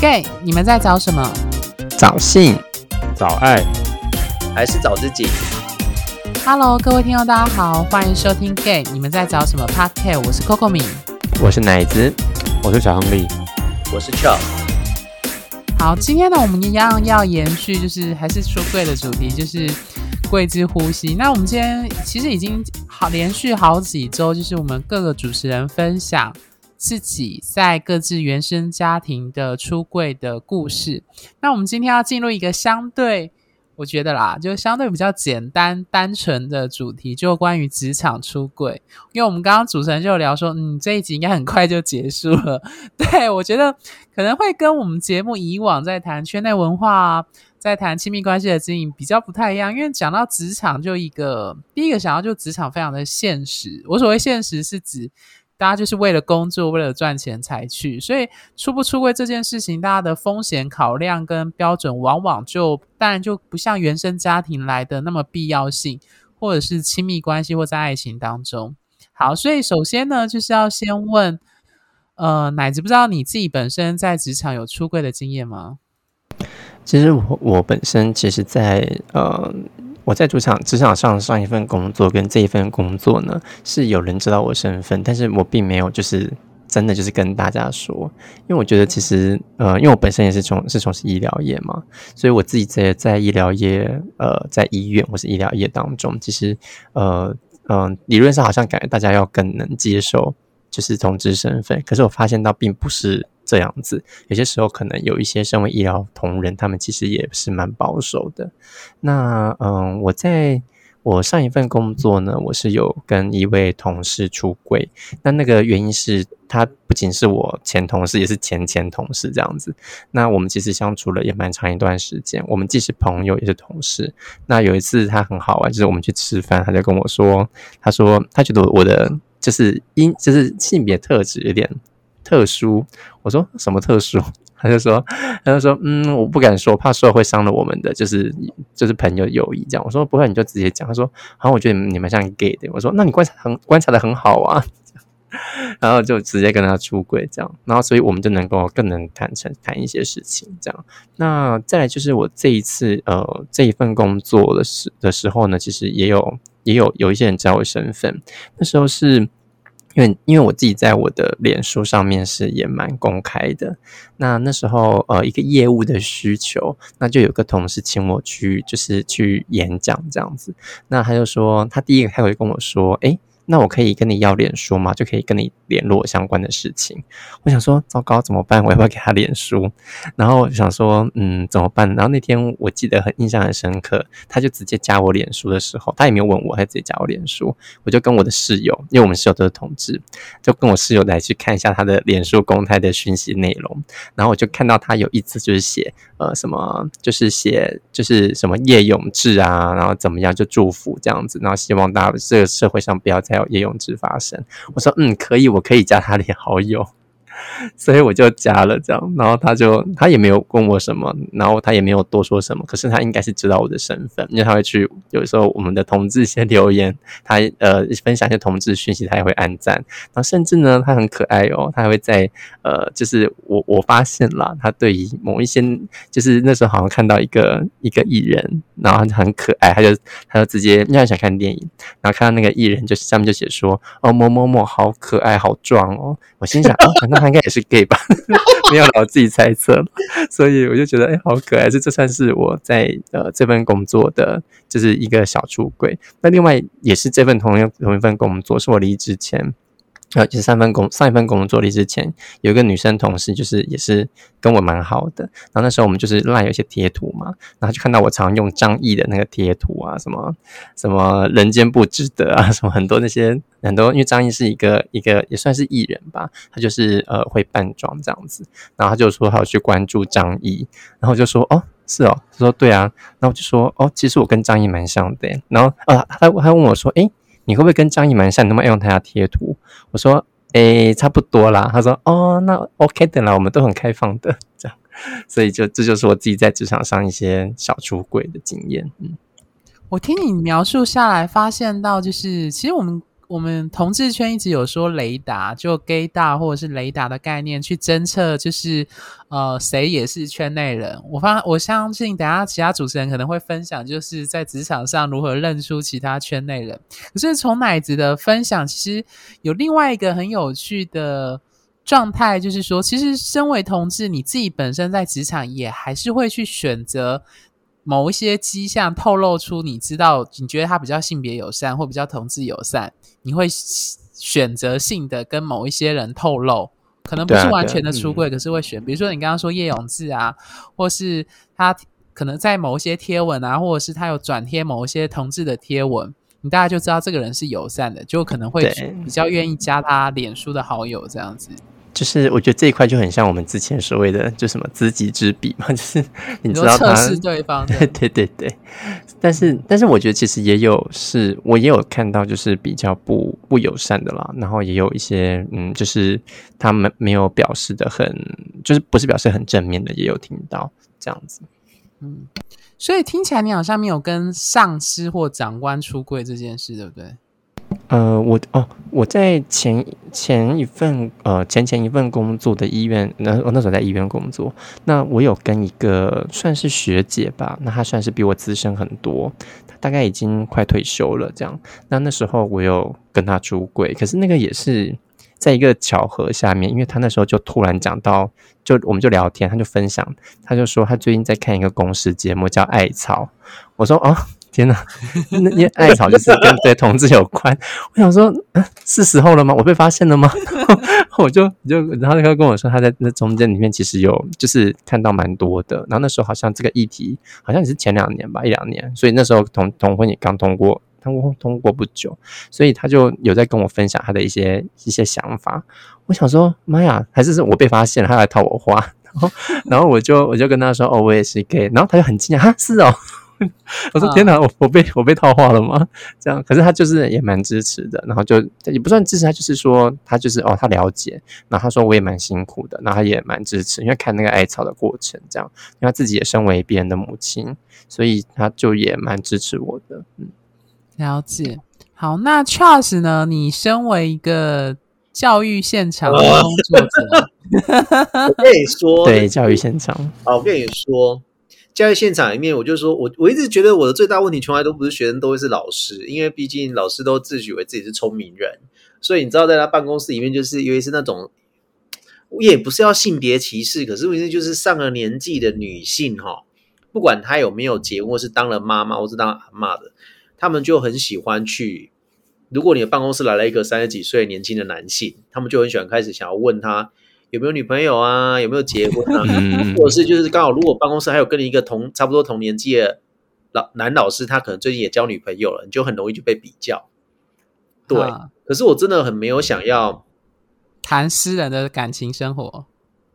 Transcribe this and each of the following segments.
gay，你们在找什么？找性，找爱，还是找自己？Hello，各位听众，大家好，欢迎收听 gay，你们在找什么 Podcast？我是 Coco 米，我是奶子，我是小亨利，我是 Charles。好，今天呢，我们一样要延续，就是还是说贵的主题，就是贵之呼吸。那我们今天其实已经好连续好几周，就是我们各个主持人分享。自己在各自原生家庭的出柜的故事。那我们今天要进入一个相对，我觉得啦，就相对比较简单单纯的主题，就关于职场出柜。因为我们刚刚主持人就聊说，嗯，这一集应该很快就结束了。对我觉得可能会跟我们节目以往在谈圈内文化、在谈亲密关系的经营比较不太一样。因为讲到职场，就一个第一个想要就职场非常的现实。我所谓现实是指。大家就是为了工作，为了赚钱才去，所以出不出柜这件事情，大家的风险考量跟标准，往往就当然就不像原生家庭来的那么必要性，或者是亲密关系或在爱情当中。好，所以首先呢，就是要先问，呃，奶子，不知道你自己本身在职场有出柜的经验吗？其实我我本身其实，在呃。我在主场职场上上一份工作跟这一份工作呢，是有人知道我身份，但是我并没有就是真的就是跟大家说，因为我觉得其实呃，因为我本身也是从是从事医疗业嘛，所以我自己在在医疗业呃，在医院或是医疗业当中，其实呃嗯，理论上好像感觉大家要更能接受就是同志身份，可是我发现到并不是。这样子，有些时候可能有一些身为医疗同仁，他们其实也是蛮保守的。那嗯，我在我上一份工作呢，我是有跟一位同事出柜。那那个原因是他不仅是我前同事，也是前前同事这样子。那我们其实相处了也蛮长一段时间，我们既是朋友也是同事。那有一次他很好玩，就是我们去吃饭，他就跟我说，他说他觉得我的就是因就是性别特质有点。特殊，我说什么特殊？他就说，他就说，嗯，我不敢说，怕说会伤了我们的，就是就是朋友友谊这样。我说不会，你就直接讲。他说，好像我觉得你们像 gay 的。我说，那你观察很观察的很好啊。然后就直接跟他出轨这样，然后所以我们就能够更能坦诚谈一些事情这样。那再来就是我这一次呃这一份工作的时的时候呢，其实也有也有有一些人知道我身份，那时候是。因为因为我自己在我的脸书上面是也蛮公开的，那那时候呃一个业务的需求，那就有个同事请我去就是去演讲这样子，那他就说他第一个开会跟我说，哎。那我可以跟你要脸书吗？就可以跟你联络相关的事情。我想说，糟糕，怎么办？我要不要给他脸书？然后我想说，嗯，怎么办？然后那天我记得很印象很深刻，他就直接加我脸书的时候，他也没有问我，他直接加我脸书。我就跟我的室友，因为我们室友都是同志，就跟我室友来去看一下他的脸书公开的讯息内容。然后我就看到他有一次就是写，呃，什么，就是写，就是什么叶永志啊，然后怎么样就祝福这样子，然后希望大家这个社会上不要再。叶永志发生，我说嗯可以，我可以加他连好友。所以我就加了这样，然后他就他也没有问我什么，然后他也没有多说什么。可是他应该是知道我的身份，因为他会去有时候我们的同志先留言，他呃分享一些同志讯息，他也会按赞。然后甚至呢，他很可爱哦，他还会在呃，就是我我发现了他对于某一些，就是那时候好像看到一个一个艺人，然后很可爱，他就他就直接因为想看电影，然后看到那个艺人，就下面就写说哦某某某好可爱好壮哦，我心想啊，那他。应该也是 gay 吧，没有我自己猜测，所以我就觉得哎，好可爱，这这算是我在呃这份工作的就是一个小出轨。那另外也是这份同样同一份工作，是我离职前。呃，就是三份工上一份工作离之前，有一个女生同事，就是也是跟我蛮好的。然后那时候我们就是赖有一些贴图嘛，然后就看到我常用张译的那个贴图啊，什么什么人间不值得啊，什么很多那些很多，因为张译是一个一个也算是艺人吧，他就是呃会扮装这样子。然后他就说他要去关注张译，然后就说哦是哦，他说对啊，然后我就说哦其实我跟张译蛮像的。然后啊他他问我说诶。你会不会跟张艺蛮像？你能不能用他家贴图？我说，诶，差不多啦。他说，哦，那 OK 的啦，我们都很开放的，这样。所以就这就是我自己在职场上一些小出轨的经验。嗯，我听你描述下来，发现到就是，其实我们我们同志圈一直有说雷达，就 gay 大或者是雷达的概念去侦测，就是呃谁也是圈内人。我发我相信，等下其他主持人可能会分享，就是在职场上如何认出其他圈内人。可是从奶子的分享，其实有另外一个很有趣的状态，就是说，其实身为同志，你自己本身在职场也还是会去选择。某一些迹象透露出，你知道，你觉得他比较性别友善或比较同志友善，你会选择性的跟某一些人透露，可能不是完全的出柜，可是会选。比如说你刚刚说叶永志啊，或是他可能在某一些贴文啊，或者是他有转贴某一些同志的贴文，你大家就知道这个人是友善的，就可能会比较愿意加他脸书的好友这样子。就是我觉得这一块就很像我们之前所谓的就什么知己知彼嘛，就是你知道他测试对方，对 对对对。但是但是我觉得其实也有是，我也有看到就是比较不不友善的啦，然后也有一些嗯，就是他们没有表示的很，就是不是表示很正面的，也有听到这样子。嗯，所以听起来你好像没有跟上司或长官出柜这件事，对不对？呃，我哦，我在前前一份呃前前一份工作的医院，那我那时候在医院工作，那我有跟一个算是学姐吧，那她算是比我资深很多，她大概已经快退休了这样。那那时候我有跟她出轨，可是那个也是在一个巧合下面，因为她那时候就突然讲到，就我们就聊天，她就分享，她就说她最近在看一个公视节目叫《艾草》，我说哦。天哪，那因为艾草就是跟 对同志有关，我想说，是时候了吗？我被发现了吗？我就就然后他跟我说，他在那中间里面其实有就是看到蛮多的。然后那时候好像这个议题好像也是前两年吧，一两年，所以那时候同同婚也刚通过，通过通过不久，所以他就有在跟我分享他的一些一些想法。我想说，妈呀，还是是我被发现了，他来套我话。然后然后我就我就跟他说，哦，我也是 gay。然后他就很惊讶，哈，是哦。我说天哪，我我被我被套话了吗？这样，可是他就是也蛮支持的，然后就也不算支持他，就是说他就是哦，他了解。然后他说我也蛮辛苦的，然后他也蛮支持，因为看那个艾草的过程，这样，因为他自己也身为别人的母亲，所以他就也蛮支持我的。嗯，了解。好，那 Charles 呢？你身为一个教育现场的工作者，我跟你说，对教育现场，好，我跟你说。教育现场里面，我就说，我我一直觉得我的最大问题从来都不是学生，都会是老师，因为毕竟老师都自诩为自己是聪明人，所以你知道，在他办公室里面，就是因为是那种，也不是要性别歧视，可是问题就是上了年纪的女性哈，不管她有没有结婚，或是当了妈妈，或是当阿妈的，他们就很喜欢去。如果你的办公室来了一个三十几岁年轻的男性，他们就很喜欢开始想要问他。有没有女朋友啊？有没有结婚啊？或者是就是刚好，如果办公室还有跟你一个同差不多同年纪的老男老师，他可能最近也交女朋友了，你就很容易就被比较。对，可是我真的很没有想要谈私人的感情生活。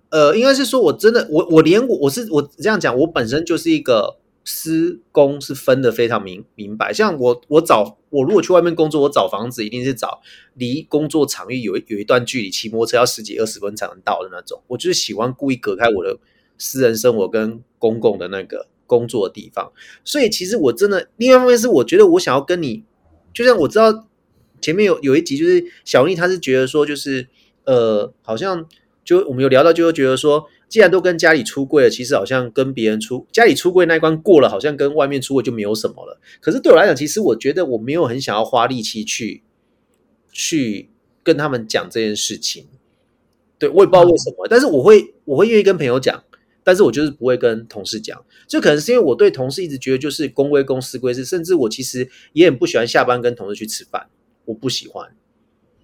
呃，应该是说我真的，我我连我我是我这样讲，我本身就是一个。施工是分的非常明明白，像我我找我如果去外面工作，我找房子一定是找离工作场域有有一段距离，骑摩托车要十几二十分才能到的那种。我就是喜欢故意隔开我的私人生活跟公共的那个工作的地方。所以其实我真的另外一方面是我觉得我想要跟你，就像我知道前面有有一集就是小丽，她是觉得说就是呃好像就我们有聊到就会觉得说。既然都跟家里出柜了，其实好像跟别人出家里出柜那一关过了，好像跟外面出柜就没有什么了。可是对我来讲，其实我觉得我没有很想要花力气去去跟他们讲这件事情。对我也不知道为什么，但是我会我会愿意跟朋友讲，但是我就是不会跟同事讲。就可能是因为我对同事一直觉得就是公归公，私归私，甚至我其实也很不喜欢下班跟同事去吃饭，我不喜欢。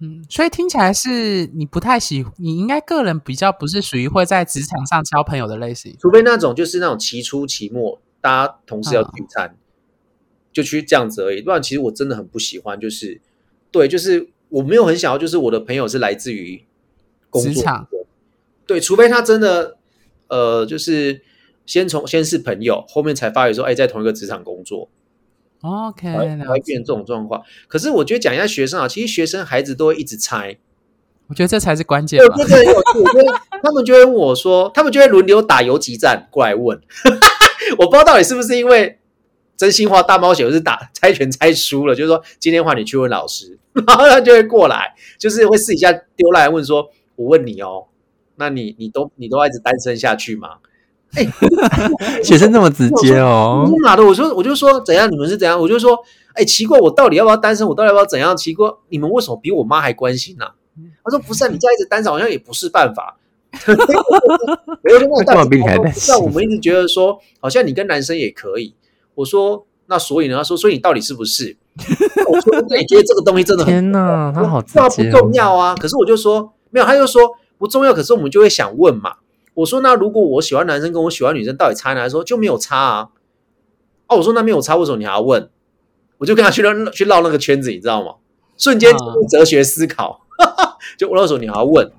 嗯，所以听起来是你不太喜，你应该个人比较不是属于会在职场上交朋友的类型，除非那种就是那种期初期末大家同事要聚餐，就去这样子而已。不然其实我真的很不喜欢，就是对，就是我没有很想要，就是我的朋友是来自于职场，对，除非他真的呃，就是先从先是朋友，后面才发觉说，哎，在同一个职场工作。OK，会变成这种状况。可是我觉得讲一下学生啊，其实学生孩子都会一直猜，我觉得这才是关键。对，这个很有趣。我觉得他们就会问我说，他们就会轮流打游击战过来问。我不知道到底是不是因为真心话大冒险，我是打猜拳猜输了，就是说今天换你去问老师，然后他就会过来，就是会私底下丢来问说，我问你哦，那你你都你都要一直单身下去吗？学生这么直接哦我，妈的，我说我就说怎样，你们是怎样？我就说，哎，奇怪，我到底要不要单身？我到底要不要怎样？奇怪，你们为什么比我妈还关心呢、他说不是、啊，你这样一直单身好像也不是办法。我就问干嘛比你还担心但我们一直觉得说，好像你跟男生也可以。我说那所以呢？他说所以你到底是不是？我说我也觉得这个东西真的很天哪，他好直那不重要啊。可是我就说没有，他就说不重要。可是我们就会想问嘛。我说那如果我喜欢男生跟我喜欢女生到底差哪？他说就没有差啊。哦，我说那没有差，为什么你还要问？我就跟他去绕去绕那个圈子，你知道吗？瞬间进入哲学思考，就我那时候你还要问，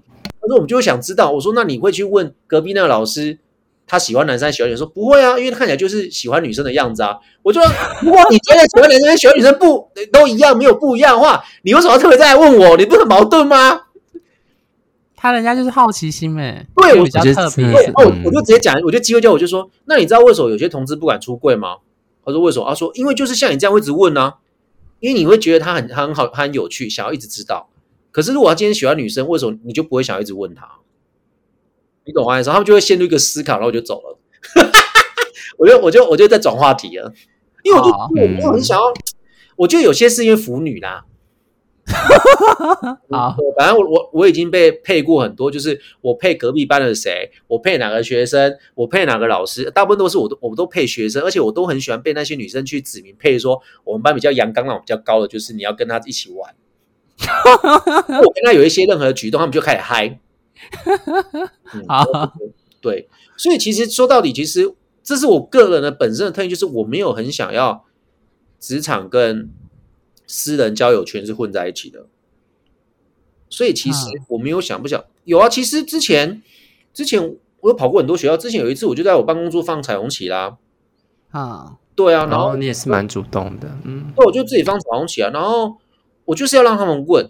他说我们就会想知道。我说那你会去问隔壁那个老师，他喜欢男生还是喜欢女生？说不会啊，因为他看起来就是喜欢女生的样子啊。我就说如果你觉得喜欢男生跟喜欢女生不都一样，没有不一样的话，你为什么要特别再来问我？你不是很矛盾吗？他人家就是好奇心哎，对我比较特别哦，我就直接讲，我就机会叫我就说，那你知道为什么有些同志不敢出柜吗？他说为什么？他说因为就是像你这样会一直问啊，因为你会觉得他很他很好，他很有趣，想要一直知道。可是如果他今天喜欢女生，为什么你就不会想要一直问他？你懂我意思？他们就会陷入一个思考，然后我就走了。我就我就我就在转话题了，因为我就好我没有很想要，我觉得有些是因为腐女啦，好，对反正我我我已经被配过很多，就是我配隔壁班的谁，我配哪个学生，我配哪个老师，大部分都是我都我都配学生，而且我都很喜欢被那些女生去指名配说我们班比较阳刚那种比较高的，就是你要跟他一起玩。我跟他有一些任何的举动，他们就开始嗨。嗯 好，对，所以其实说到底，其实这是我个人的本身的特性，就是我没有很想要职场跟私人交友圈是混在一起的。所以其实我没有想不想有啊，其实之前之前我有跑过很多学校，之前有一次我就在我办公桌放彩虹旗啦，啊，对啊，然后你也是蛮主动的，嗯，对，我就自己放彩虹旗啊，然后我就是要让他们问，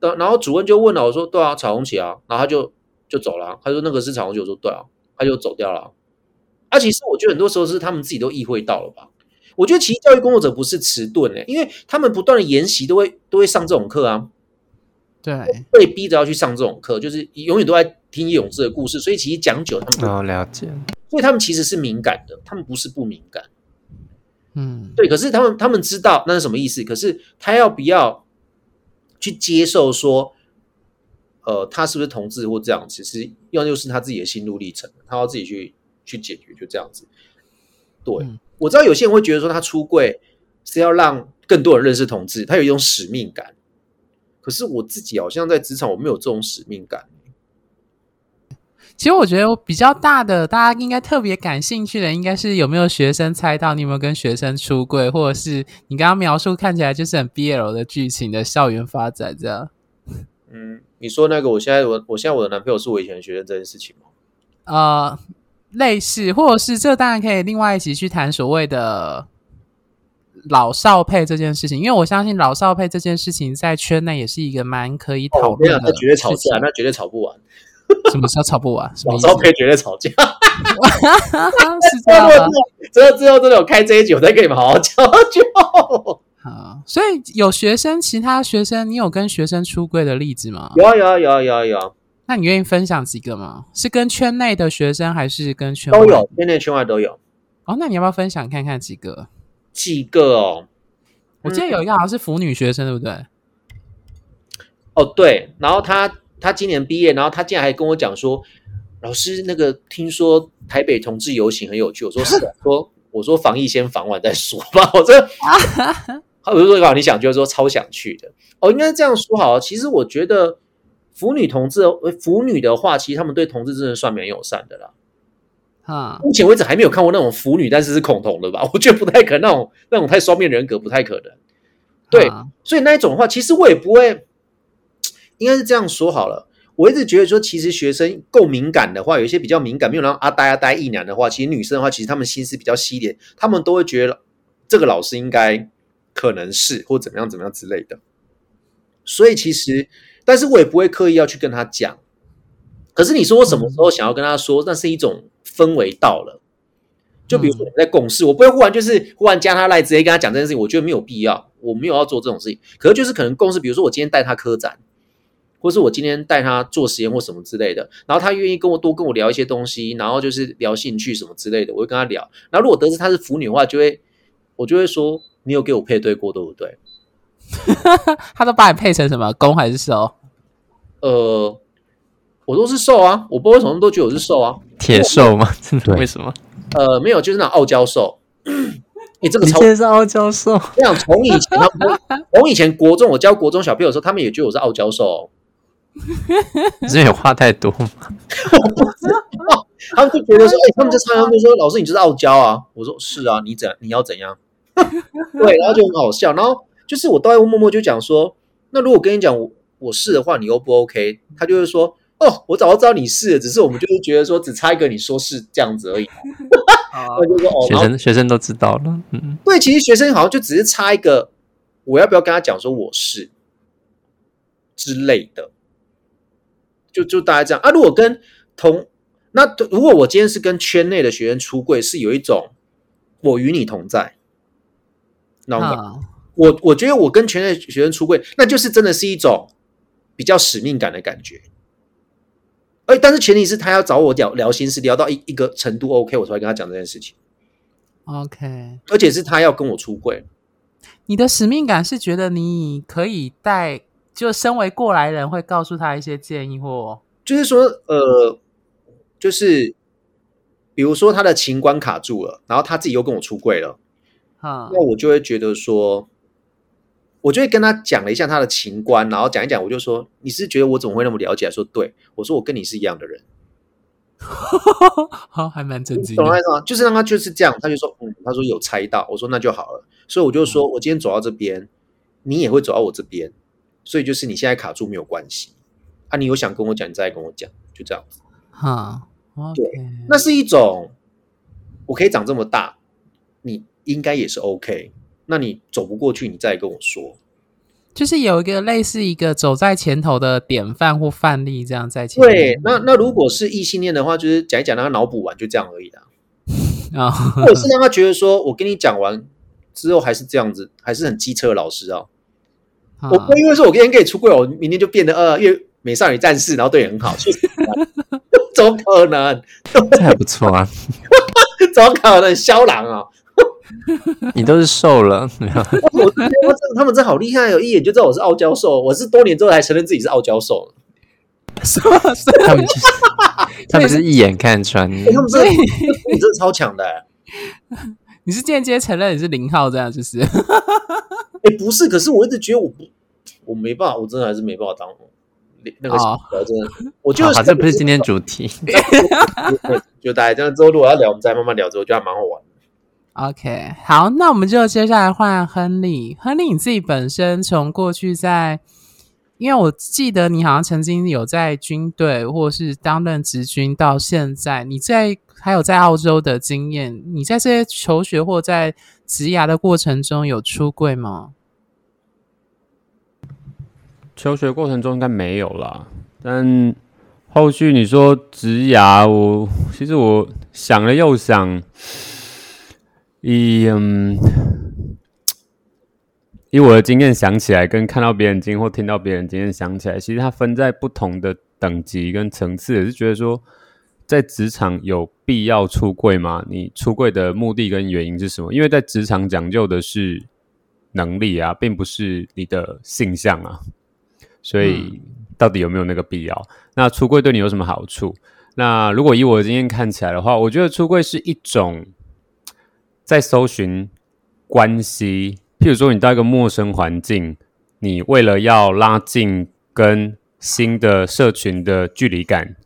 然然后主任就问了，我说对啊，彩虹旗啊，然后他就就走了啊，他说那个是彩虹旗，我说对啊，他就走掉了啊。啊，其实我觉得很多时候是他们自己都意会到了吧。我觉得其实教育工作者不是迟钝诶，因为他们不断的研习都会都会上这种课啊，对，被逼着要去上这种课，就是永远都在听叶永志的故事，所以其实讲久了他们，哦，了解，所以他们其实是敏感的，他们不是不敏感。嗯，对，可是他们他们知道那是什么意思，可是他要不要去接受说，呃，他是不是同志或这样，其实要就是他自己的心路历程，他要自己去去解决，就这样子。对，嗯我知道有些人会觉得说他出柜是要让更多人认识同志，他有一种使命感。可是我自己好像在职场我没有这种使命感。其实我觉得比较大的，大家应该特别感兴趣的，应该是有没有学生猜到你有没有跟学生出柜，或者是你刚刚描述看起来就是很 BL 的剧情的校园发展这样。嗯，你说那个我现在我我现在我的男朋友是我以前的学生这件事情吗？呃，类似，或者是这当然可以另外一起去谈所谓的老少配这件事情，因为我相信老少配这件事情在圈内也是一个蛮可以讨论的那绝对吵架，那绝对吵不完。什么叫吵不完？老少配绝对吵架。是这样吗？之后之后真的有开这一集，我再跟你们好好讲讲。啊，所以有学生，其他学生，你有跟学生出柜的例子吗？有啊有啊有啊有啊有啊，那你愿意分享几个吗？是跟圈内的学生，还是跟圈外都有，圈内圈外都有哦，那你要不要分享看看几个？几个哦。我记得有一个好像是腐女学生，对不对？哦对，然后他他今年毕业，然后他竟然还跟我讲说，老师那个听说台北同志游行很有趣，我说是啊，说我说防疫先防完再说吧，我这。我就说：“你想去？”说超想去的。哦，应该这样说好。其实我觉得腐女同志，呃腐女的话，其实他们对同志真的算蛮友善的啦。啊，目前为止还没有看过那种腐女，但是是恐同的吧？我觉得不太可能，那种那种太双面人格不太可能。对哈所以那一种的话，其实我也不会，应该是这样说好了。我一直觉得说，其实学生够敏感的话，有一些比较敏感，没有让阿呆阿呆一男的话，其实女生的话，其实他们心思比较细点，他们都会觉得这个老师应该可能是或怎么样怎么样之类的。所以其实，但是我也不会刻意要去跟他讲。可是你说我什么时候想要跟他说，那是一种氛围到了。就比如说我们在共事，我不会忽然就是忽然加他赖，直接跟他讲这件事情，我觉得没有必要，我没有要做这种事情。可是就是可能共事，比如说我今天带他科展，或是我今天带他做实验或什么之类的，然后他愿意跟我多跟我聊一些东西，然后就是聊兴趣什么之类的，我会跟他聊。然后如果得知他是腐女的话，就会我就会说，你有给我配对过，对不对？他都把你配成什么攻还是受？呃，我都是受啊，我不知道为什么都觉得我是受啊。铁兽吗？真的？对为什么？呃，没有，就是那种傲娇受。你 这个超你现在是傲娇兽？我想从以前他们从以前国中我教国中小朋友的时候，他们也觉得我是傲娇瘦、哦，你是因为话太多吗？他们就觉得说，哎、他们在唱，他们就说老师你就是傲娇啊。我说是啊，你怎你要怎样？对，然后就很好笑。然后就是我都会默默就讲说，那如果跟你讲我我是的话，你 O 不 OK？他就会说，哦，我早就知道你是了，只是我们就是觉得说只差一个你说是这样子而已。我就说哦，学生学生都知道了，嗯，对，其实学生好像就只是差一个，我要不要跟他讲说我是之类的，就就大概这样啊。如果跟同那如果我今天是跟圈内的学生出柜，是有一种我与你同在，那啊我我觉得我跟圈内学生出柜，那就是真的是一种比较使命感的感觉。哎，但是前提是他要找我聊聊心事，聊到一一个程度 OK，我才会跟他讲这件事情，OK，而且是他要跟我出柜。你的使命感是觉得你可以带，就身为过来人会告诉他一些建议或就是说，呃，就是比如说他的情关卡住了，然后他自己又跟我出柜了，哈那我就会觉得说，我就会跟他讲了一下他的情观，然后讲一讲，我就说你是觉得我怎么会那么了解？说对，我说我跟你是一样的人，好，还蛮震惊的。懂我意思吗？就是让他就是这样，他就说嗯，他说有猜到，我说那就好了，所以我就说我今天走到这边，你也会走到我这边，所以就是你现在卡住没有关系啊，你有想跟我讲，你再跟我讲，就这样子。哈，OK，那是一种我可以长这么大，你应该也是 OK。那你走不过去，你再跟我说。就是有一个类似一个走在前头的典范或范例，这样在前面。对，那那如果是异性恋的话，就是讲一讲，让他脑补完，就这样而已啦。啊，或者是让他觉得说，我跟你讲完之后还是这样子，还是很机车的老师啊。啊我不会因为说我今天跟你出柜，我明天就变得呃越美少女战士，然后对你很好，去死吧怎么可能？这还不错啊。怎么可能？肖郎啊！你都是瘦了？我觉得他们真好厉害哦，一眼就知道我是傲娇瘦。我是多年之后才承认自己是傲娇瘦。什么？是他们就是他们是一眼看穿。欸他们真的，你真的超强的、欸。你是间接承认你是零号，这样就是？哎、不是，可是我一直觉得我不，我没办法，我真的还是没办法当那个真的，我就好，是好这不是今天主题。就大家这样。之后如果要聊，我们再慢慢聊。之后，我觉得还蛮好玩的。OK，好，那我们就接下来换亨利。亨利，你自己本身从过去在，因为我记得你好像曾经有在军队或是担任职军，到现在你在还有在澳洲的经验，你在这些求学或在职涯的过程中有出柜吗？求学过程中应该没有啦，但后续你说职涯，我其实我想了又想，以嗯，以我的经验想起来，跟看到别人经验或听到别人经验想起来，其实它分在不同的等级跟层次，也是觉得说，在职场有必要出柜吗？你出柜的目的跟原因是什么？因为在职场讲究的是能力啊，并不是你的性向啊。所以到底有没有那个必要？那出柜对你有什么好处？那如果以我的经验看起来的话，我觉得出柜是一种在搜寻关系，譬如说你到一个陌生环境，你为了要拉近跟新的社群的距离感，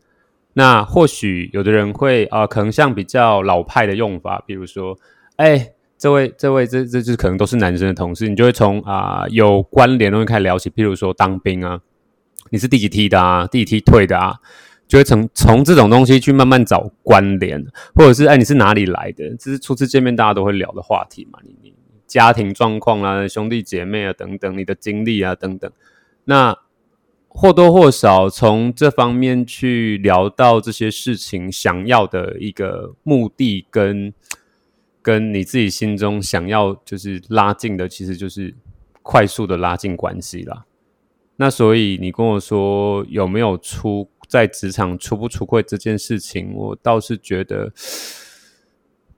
那或许有的人会啊、可能像比较老派的用法，比如说，哎。这位，这位，这这就可能都是男生的同事，你就会从啊、有关联的东西开始聊起，譬如说当兵啊，你是第几梯的啊，第几梯退的啊，就会从从这种东西去慢慢找关联，或者是哎你是哪里来的，这是初次见面大家都会聊的话题嘛，你你家庭状况啊，兄弟姐妹啊等等，你的经历啊等等，那或多或少从这方面去聊到这些事情想要的一个目的跟跟你自己心中想要就是拉近的，其实就是快速的拉近关系啦。那所以你跟我说有没有出在职场出不出柜这件事情，我倒是觉得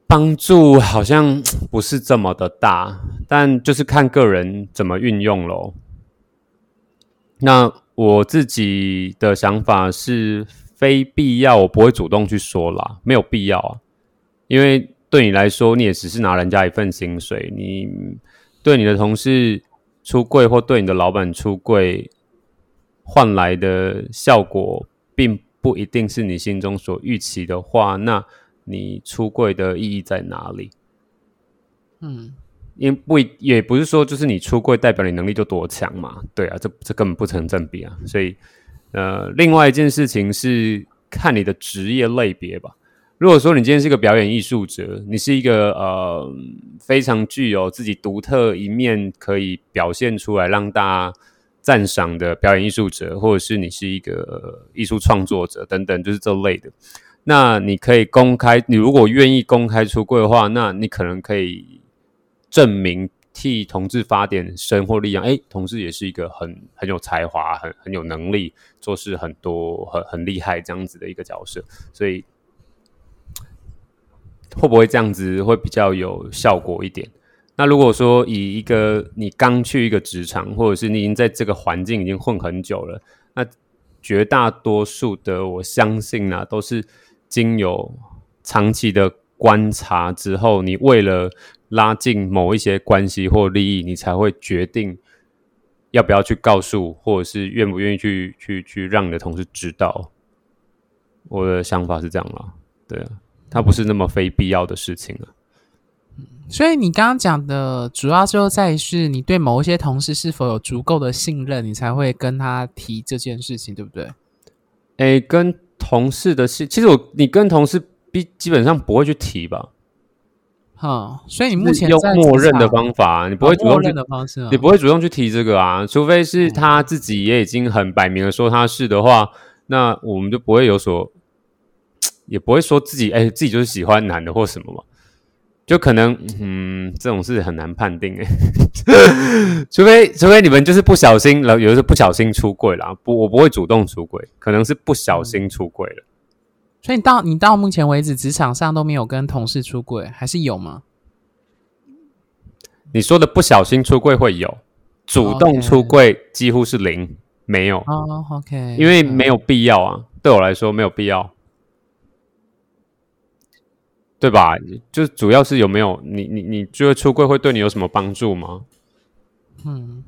帮助好像 不是这么的大，但就是看个人怎么运用咯。那我自己的想法是，非必要我不会主动去说啦，没有必要啊，因为对你来说，你也只是拿人家一份薪水，你对你的同事出柜或对你的老板出柜换来的效果，并不一定是你心中所预期的话，那你出柜的意义在哪里？嗯。因不也不是说就是你出柜代表你能力就多强嘛？对啊，这这根本不成正比啊。所以，呃，另外一件事情是看你的职业类别吧。如果说你今天是一个表演艺术者，你是一个呃非常具有自己独特一面可以表现出来让大家赞赏的表演艺术者，或者是你是一个艺术创作者等等，就是这类的，那你可以公开。你如果愿意公开出柜的话，那你可能可以。证明替同志发点声或力量，哎，同志也是一个很很有才华、很很有能力、做事很多、很很厉害这样子的一个角色，所以会不会这样子会比较有效果一点？那如果说以一个你刚去一个职场，或者是你已经在这个环境已经混很久了，那绝大多数的我相信呢，都是经有长期的观察之后，你为了拉近某一些关系或利益，你才会决定要不要去告诉，或者是愿不愿意去去去让你的同事知道。我的想法是这样啦，对啊，它不是那么非必要的事情啊。所以你刚刚讲的主要就在于是你对某一些同事是否有足够的信任，你才会跟他提这件事情，对不对？诶，跟同事的事，其实我你跟同事必基本上不会去提吧。哈，所以你目前用默认的方法，你不会主动去的方式，你不会主动去提这个啊，除非是他自己也已经很摆明了说他是的话，那我们就不会有所，也不会说自己哎自己就是喜欢男的或什么嘛，就可能嗯这种事很难判定诶，除非除非你们就是不小心了，有的是不小心出柜了，不我不会主动出柜，可能是不小心出柜了。所以你到你到目前为止，职场上都没有跟同事出柜，还是有吗？你说的不小心出柜会有，主动出柜几乎是零，没有。哦，OK，因为没有必要啊，对我来说没有必要，对吧？就主要是有没有你你你觉得出柜会对你有什么帮助吗？嗯，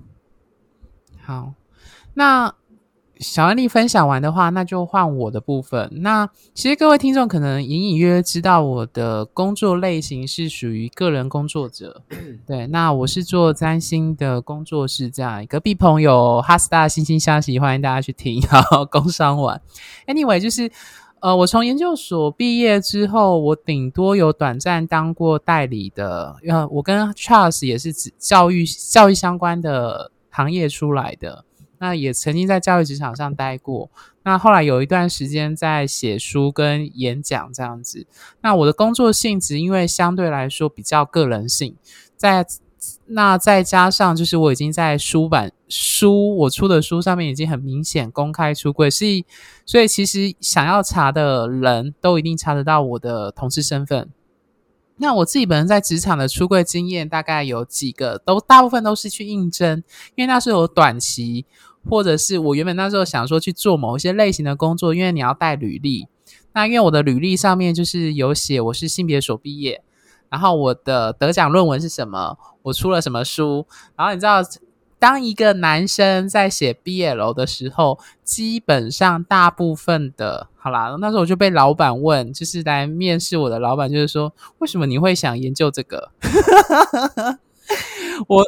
好，那。小安利分享完的话，那就换我的部分。那其实各位听众可能隐隐约约知道我的工作类型是属于个人工作者。对，那我是做占星的工作室，这样隔壁朋友哈斯大星星消息，欢迎大家去听。好，工商完。Anyway，就是呃，我从研究所毕业之后，我顶多有短暂当过代理的。呃，我跟 Charles 也是指教育教育相关的行业出来的。那也曾经在教育职场上待过，那后来有一段时间在写书跟演讲这样子。那我的工作性质因为相对来说比较个人性，在那再加上就是我已经在书版书我出的书上面已经很明显公开出柜，所以所以其实想要查的人都一定查得到我的同事身份。那我自己本人在职场的出柜经验大概有几个，都大部分都是去应征，因为那时候有短期。或者是我原本那时候想说去做某一些类型的工作，因为你要带履历。那因为我的履历上面就是有写我是性别所毕业，然后我的得奖论文是什么，我出了什么书。然后你知道，当一个男生在写毕业楼的时候，基本上大部分的，好啦，那时候我就被老板问，就是来面试我的老板，就是说为什么你会想研究这个？我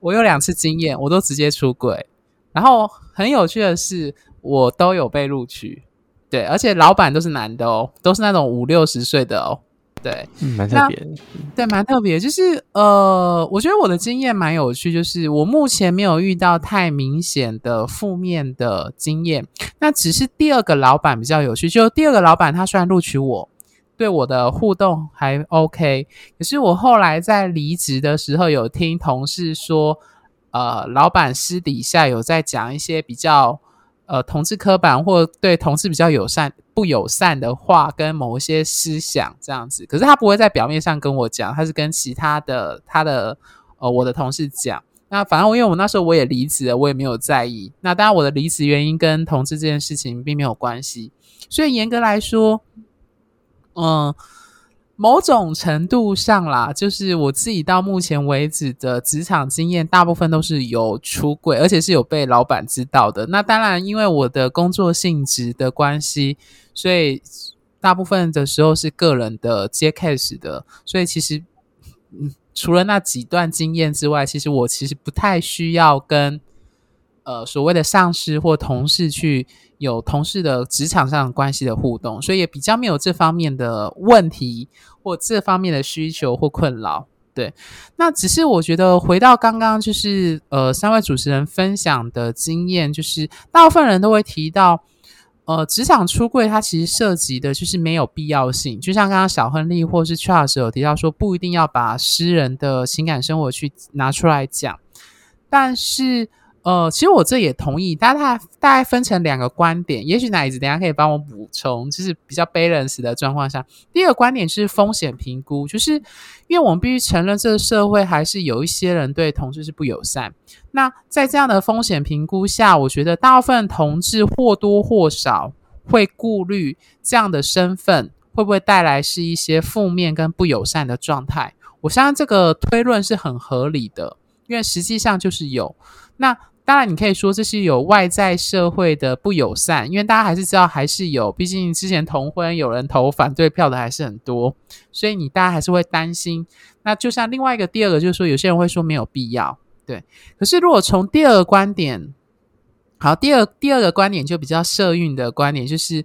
我有两次经验，我都直接出轨。然后很有趣的是，我都有被录取，对，而且老板都是男的哦，都是那种五六十岁的哦，对，蛮特别，对，蛮特别。就是呃，我觉得我的经验蛮有趣，就是我目前没有遇到太明显的负面的经验，那只是第二个老板比较有趣，就第二个老板他虽然录取我。对我的互动还 OK。可是我后来在离职的时候，有听同事说，呃，老板私底下有在讲一些比较呃同志刻板或对同志比较友善不友善的话，跟某一些思想这样子。可是他不会在表面上跟我讲，他是跟其他的他的呃我的同事讲。那反正我因为我那时候我也离职了，我也没有在意。那当然我的离职原因跟同志这件事情并没有关系，所以严格来说，嗯，某种程度上啦，就是我自己到目前为止的职场经验，大部分都是有出轨，而且是有被老板知道的。那当然，因为我的工作性质的关系，所以大部分的时候是个人的接 case 的，所以其实，嗯。除了那几段经验之外，其实我其实不太需要跟呃所谓的上司或同事去有同事的职场上关系的互动，所以也比较没有这方面的问题或这方面的需求或困扰。对，那只是我觉得回到刚刚就是呃三位主持人分享的经验，就是大部分人都会提到。呃，职场出柜它其实涉及的就是没有必要性，就像刚刚小亨利或是 Charles 有提到说，不一定要把私人的情感生活去拿出来讲，但是。呃，其实我这也同意，大概大概分成两个观点，也许奶子等下可以帮我补充，就是比较 balance 的状况下。第二个观点是风险评估，就是因为我们必须承认这个社会还是有一些人对同志是不友善。那在这样的风险评估下，我觉得大部分同志或多或少会顾虑这样的身份会不会带来是一些负面跟不友善的状态。我相信这个推论是很合理的，因为实际上就是有那。当然，你可以说这是有外在社会的不友善，因为大家还是知道还是有，毕竟之前同婚有人投反对票的还是很多，所以你大家还是会担心。那就像另外一个第二个，就是说有些人会说没有必要，对。可是如果从第二个观点，好，第二第二个观点就比较社运的观点，就是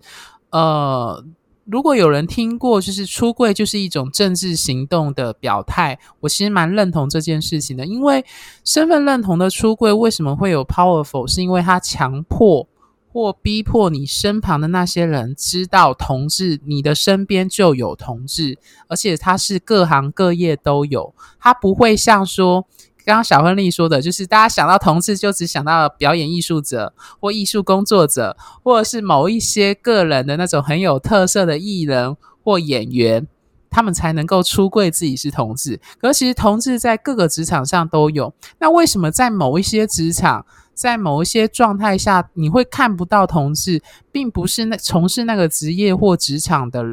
呃。如果有人听过，就是出柜就是一种政治行动的表态，我其实蛮认同这件事情的。因为身份认同的出柜为什么会有 powerful，是因为他强迫或逼迫你身旁的那些人知道同志，你的身边就有同志，而且他是各行各业都有，他不会像说。刚刚小亨利说的，就是大家想到同志，就只想到表演艺术者或艺术工作者，或者是某一些个人的那种很有特色的艺人或演员，他们才能够出柜自己是同志。可其实同志在各个职场上都有。那为什么在某一些职场，在某一些状态下，你会看不到同志，并不是那从事那个职业或职场的？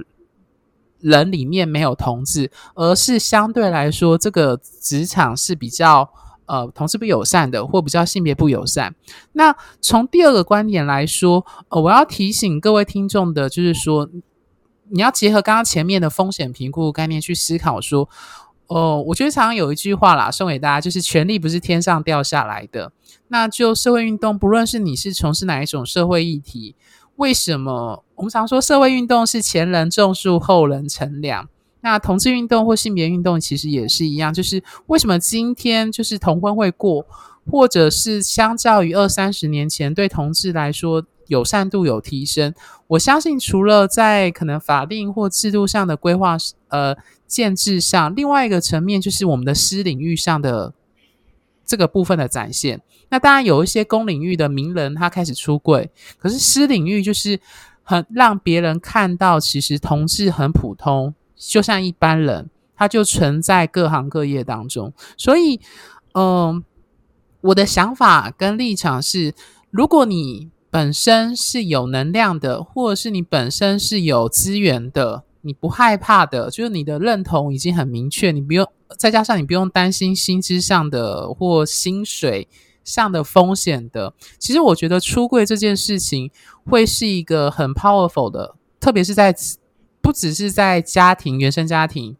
人里面没有同志，而是相对来说，这个职场是比较呃同事不友善的，或比较性别不友善。那从第二个观点来说，呃，我要提醒各位听众的，就是说，你要结合刚刚前面的风险评估概念去思考。说，哦，我觉得常常有一句话啦，送给大家，就是权力不是天上掉下来的。那就社会运动，不论是你是从事哪一种社会议题。为什么我们常说社会运动是前人种树，后人乘凉？那同志运动或性别运动其实也是一样，就是为什么今天就是同婚会过，或者是相较于二三十年前对同志来说友善度有提升？我相信除了在可能法定或制度上的规划呃建制上，另外一个层面就是我们的私领域上的这个部分的展现。那当然有一些公领域的名人，他开始出柜，可是私领域就是很让别人看到，其实同事很普通，就像一般人，他就存在各行各业当中。所以，嗯，我的想法跟立场是，如果你本身是有能量的，或者是你本身是有资源的，你不害怕的，就是你的认同已经很明确，你不用再加上你不用担心薪资上的或薪水。上的风险的，其实我觉得出柜这件事情会是一个很 powerful 的，特别是在不只是在家庭原生家庭，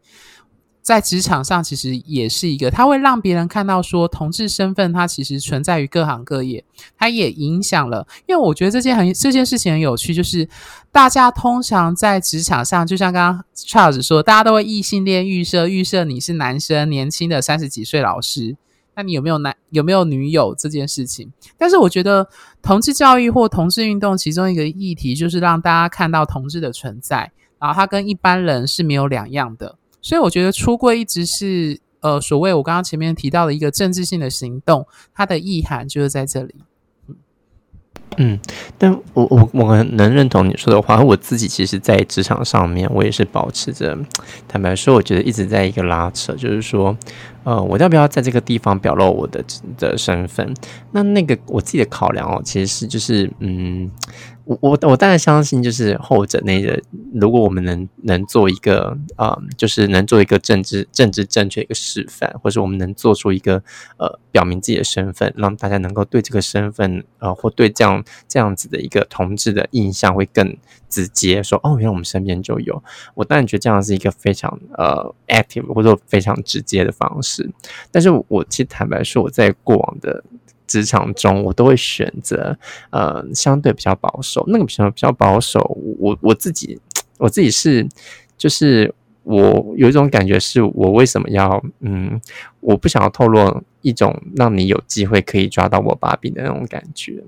在职场上其实也是一个，它会让别人看到说同志身份，它其实存在于各行各业，它也影响了。因为我觉得这件很这件事情很有趣，就是大家通常在职场上，就像刚刚 Charles 说，大家都会异性恋预设，预设你是男生，年轻的三十几岁老师。那你有没有男有没有女友这件事情？但是我觉得同志教育或同志运动其中一个议题就是让大家看到同志的存在，然后他跟一般人是没有两样的。所以我觉得出柜一直是呃所谓我刚刚前面提到的一个政治性的行动，它的意涵就是在这里。嗯，但我我我能认同你说的话。我自己其实，在职场上面，我也是保持着，坦白说，我觉得一直在一个拉扯，就是说，呃，我要不要在这个地方表露我的的身份？那那个我自己的考量哦，其实是就是，嗯。我我我当然相信，就是后者那个，如果我们能能做一个啊，就是能做一个政治政治正确一个示范，或者我们能做出一个呃，表明自己的身份，让大家能够对这个身份呃，或对这样这样子的一个同志的印象会更直接，说哦，原来我们身边就有。我当然觉得这样是一个非常呃 active 或者非常直接的方式。但是我其实坦白说，我在过往的。职场中，我都会选择呃相对比较保守，那个比较比较保守。我我自己我自己是就是我有一种感觉，是我为什么要嗯，我不想要透露一种让你有机会可以抓到我把柄的那种感觉。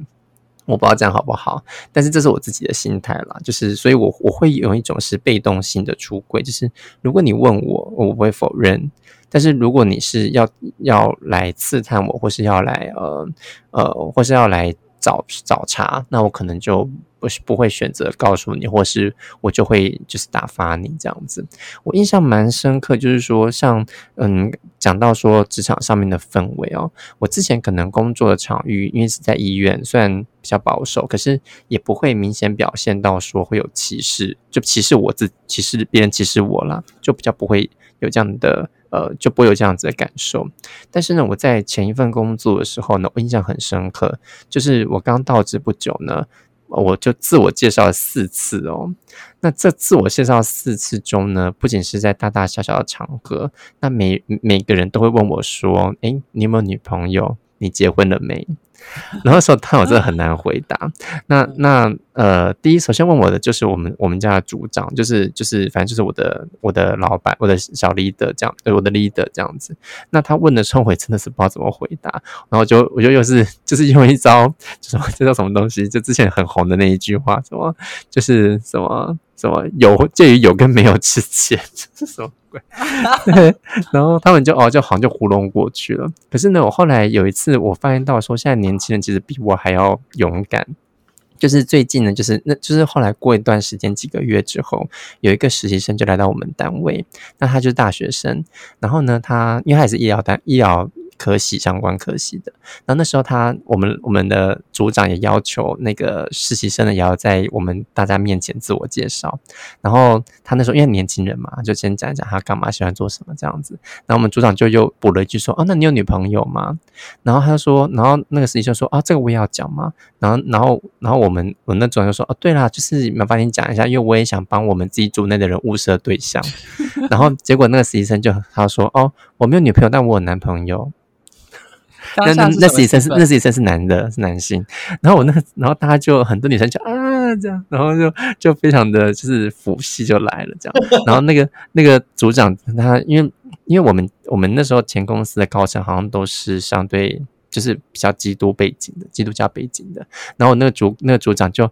我不知道这样好不好，但是这是我自己的心态啦，就是所以我我会有一种是被动性的出轨，就是如果你问我，我不会否认。但是如果你是要要来刺探我，或是要来呃呃，或是要来找找茬，那我可能就我是不会选择告诉你，或是我就会就是打发你这样子。我印象蛮深刻，就是说像嗯讲到说职场上面的氛围哦，我之前可能工作的场域，因为是在医院，虽然比较保守，可是也不会明显表现到说会有歧视，就歧视我自歧视别人歧视我啦，就比较不会有这样的。呃，就不会有这样子的感受。但是呢，我在前一份工作的时候呢，我印象很深刻，就是我刚到职不久呢，我就自我介绍了四次哦。那这自我介绍四次中呢，不仅是在大大小小的场合，那每每个人都会问我说：“诶，你有没有女朋友？你结婚了没？” 然后说，但我真的很难回答。那那呃，第一，首先问我的就是我们我们家的组长，就是就是反正就是我的我的老板，我的小 leader 这样，对我的 leader 这样子。那他问的时候，我真的是不知道怎么回答。然后就我就又是 就是用一招，什么这叫什么东西？就之前很红的那一句话，什么就是什么。什么有介于有跟没有之间，这是什么 然后他们就哦，就好像就糊弄过去了。可是呢，我后来有一次，我发现到说，现在年轻人其实比我还要勇敢。就是最近呢，就是那就是后来过一段时间，几个月之后，有一个实习生就来到我们单位，那他就是大学生。然后呢，他因为他也是医疗单医疗。科系相关科系的，然后那时候他我们我们的组长也要求那个实习生呢也要在我们大家面前自我介绍，然后他那时候因为年轻人嘛，就先讲一讲他干嘛喜欢做什么这样子，然后我们组长就又补了一句说哦，那你有女朋友吗？然后他就说，然后那个实习生说啊，这个我也要讲吗？然后然后然后我们我那组长就说哦，对啦，就是麻烦你讲一下，因为我也想帮我们自己组内的人物色对象，然后结果那个实习生就他说哦，我没有女朋友，但我有男朋友。那那那实习生是那实习生是男的，是男性。然后我那然后大家就很多女生就啊这样，然后就就非常的就是福气就来了这样。然后那个那个组长他因为因为我们我们那时候前公司的高层好像都是相对就是比较基督背景的基督教背景的。然后那个组那个组长就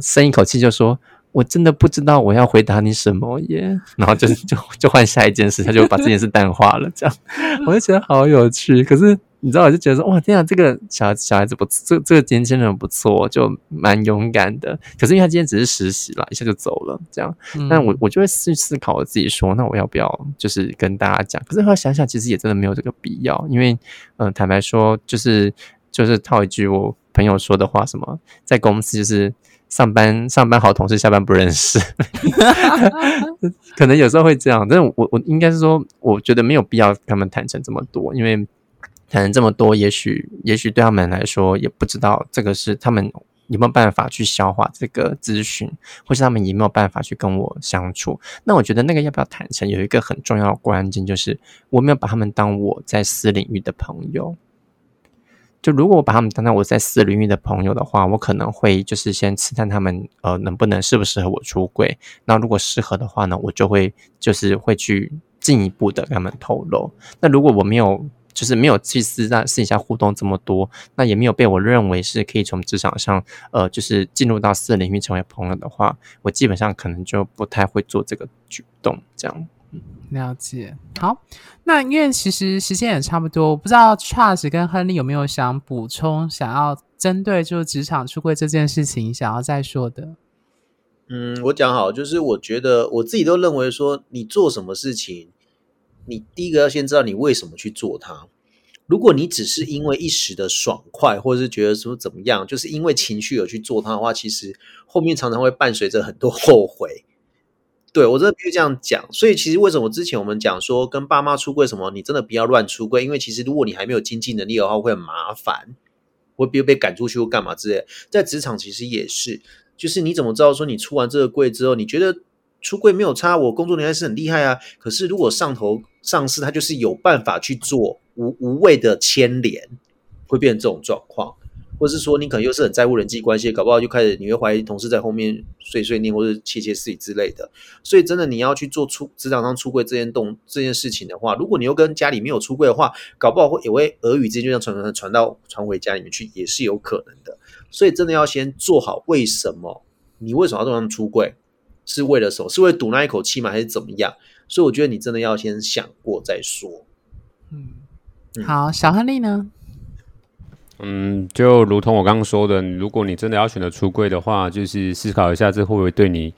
深一口气就说：“我真的不知道我要回答你什么耶。”然后就就就换下一件事，他就把这件事淡化了。这样 我就觉得好有趣，可是。你知道，我就觉得说，哇，天啊，这个小小孩子不，这这个年轻人不错，就蛮勇敢的。可是因为他今天只是实习了，一下就走了，这样。那我我就会去思考我自己说，那我要不要就是跟大家讲？可是后来想想，其实也真的没有这个必要，因为，嗯，坦白说，就是就是套一句我朋友说的话，什么在公司就是上班上班好同事，下班不认识，可能有时候会这样。但是我我应该是说，我觉得没有必要跟他们坦诚这么多，因为。谈了这么多，也许也许对他们来说也不知道这个是他们有没有办法去消化这个资讯，或是他们有没有办法去跟我相处。那我觉得那个要不要坦诚，有一个很重要的关键，就是我没有把他们当我在私领域的朋友。就如果我把他们当成我在私领域的朋友的话，我可能会就是先试探他们呃能不能适不适合我出柜。那如果适合的话呢，我就会就是会去进一步的跟他们透露。那如果我没有。就是没有去私下私底下互动这么多，那也没有被我认为是可以从职场上呃，就是进入到私人领域成为朋友的话，我基本上可能就不太会做这个举动，这样。了解，好，那因为其实时间也差不多，我不知道 Charles 跟亨利有没有想补充，想要针对就是职场出柜这件事情想要再说的。嗯，我讲好，就是我觉得我自己都认为说，你做什么事情，你第一个要先知道你为什么去做它。如果你只是因为一时的爽快，或者是觉得说怎么样，就是因为情绪而去做它的话，其实后面常常会伴随着很多后悔。对我真的必须这样讲，所以其实为什么之前我们讲说跟爸妈出柜什么，你真的不要乱出柜，因为其实如果你还没有经济能力的话，会很麻烦，会被被赶出去或干嘛之类。在职场其实也是，就是你怎么知道说你出完这个柜之后，你觉得出柜没有差，我工作能力是很厉害啊。可是如果上头上司他就是有办法去做无无谓的牵连，会变成这种状况。或是说你可能又是很在乎人际关系，搞不好就开始你会怀疑同事在后面碎碎念或者窃窃私语之类的。所以真的你要去做出职场上出柜这件动这件事情的话，如果你又跟家里没有出柜的话，搞不好会也会俄语之间就像传传传到传回家里面去，也是有可能的。所以真的要先做好为什么你为什么要这样出柜，是为了什么？是为了赌那一口气吗？还是怎么样？所以我觉得你真的要先想过再说。嗯，好，小亨利呢？嗯，就如同我刚刚说的，如果你真的要选择出柜的话，就是思考一下这会不会对你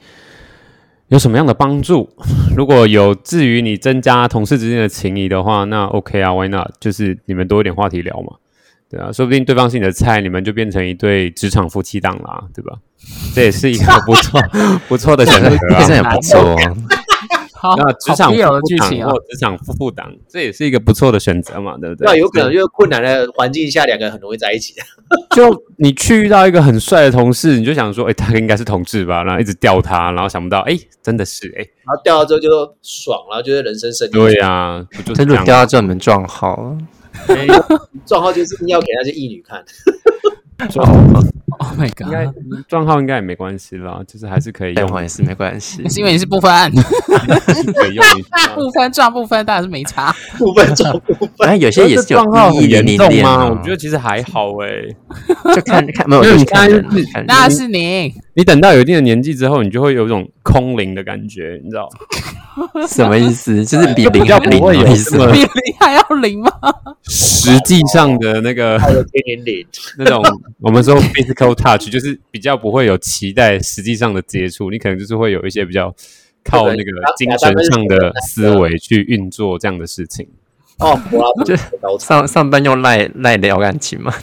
有什么样的帮助。如果有至于你增加同事之间的情谊的话，那 OK 啊，Why not？就是你们多一点话题聊嘛，对啊，说不定对方是你的菜，你们就变成一对职场夫妻档啦，对吧？这也是一个 不错不错的选择，非常也不错。那职场剧情或职场夫妇档，这也是一个不错的选择嘛，对不对？那有可能就是困难的环境下，两个人很容易在一起。就你去遇到一个很帅的同事，你就想说，哎，他应该是同志吧？然后一直钓他，然后想不到，哎，真的是，哎，然后钓到之后就爽了，觉得人生胜利。对呀，不就真的钓到之后能撞号？撞号就是要给那些义女看。撞，Oh my God！应该撞号应该也没关系啦，就是还是可以用，也是没关系。是因为你是不分，可以用不分撞不分，当然是没差。不分撞不分，反正有些也是撞号很严重吗？我觉得其实还好哎，就看看没有，你看，那是你。你等到有一定的年纪之后，你就会有一种空灵的感觉，你知道 什么意思？就是比零要不会有什么比零还要零吗？实际上的那个那种，我们说 physical touch，就是比较不会有期待实际上的接触，你可能就是会有一些比较靠那个精神上的思维去运作这样的事情。哦，就上上班用赖赖聊感情嘛，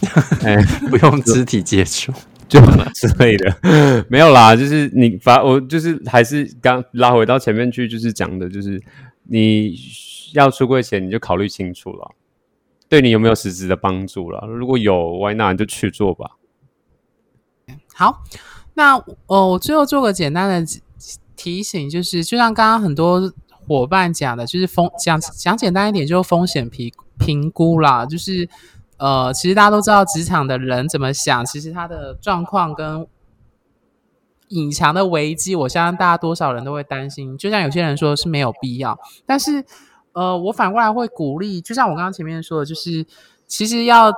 哎不用肢体接触。就之类的，没有啦，就是你发我就是还是刚拉回到前面去，就是讲的，就是你要出柜前你就考虑清楚了，对你有没有实质的帮助了？如果有，Why not 就去做吧。好，那呃，我最后做个简单的提醒，就是就像刚刚很多伙伴讲的，就是风讲讲简单一点，就是风险评评估啦，就是。呃，其实大家都知道职场的人怎么想，其实他的状况跟隐藏的危机，我相信大家多少人都会担心。就像有些人说是没有必要，但是呃，我反过来会鼓励，就像我刚刚前面说的，就是其实要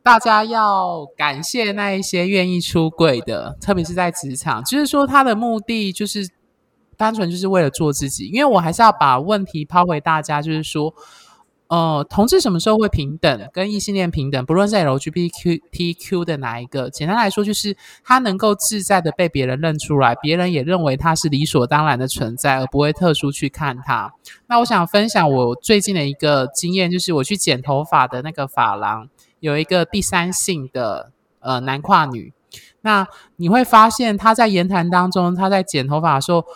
大家要感谢那一些愿意出柜的，特别是在职场，就是说他的目的就是单纯就是为了做自己。因为我还是要把问题抛回大家，就是说。呃，同志什么时候会平等？跟异性恋平等，不论是 LGBTQ 的哪一个，简单来说，就是他能够自在的被别人认出来，别人也认为他是理所当然的存在，而不会特殊去看他。那我想分享我最近的一个经验，就是我去剪头发的那个发廊，有一个第三性的呃男跨女。那你会发现他在言谈当中，他在剪头发的时候，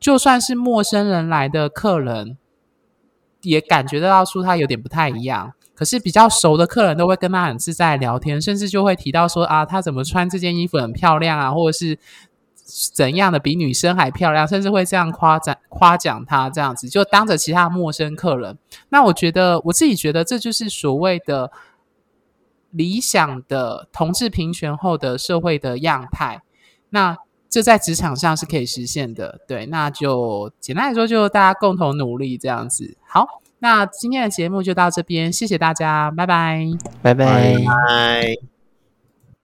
就算是陌生人来的客人。也感觉得到说他有点不太一样，可是比较熟的客人都会跟他很自在聊天，甚至就会提到说啊，他怎么穿这件衣服很漂亮啊，或者是怎样的比女生还漂亮，甚至会这样夸赞夸奖他这样子，就当着其他陌生客人。那我觉得我自己觉得这就是所谓的理想的同志平权后的社会的样态。那这在职场上是可以实现的，对，那就简单来说，就大家共同努力这样子。好，那今天的节目就到这边，谢谢大家，拜拜。拜拜。拜。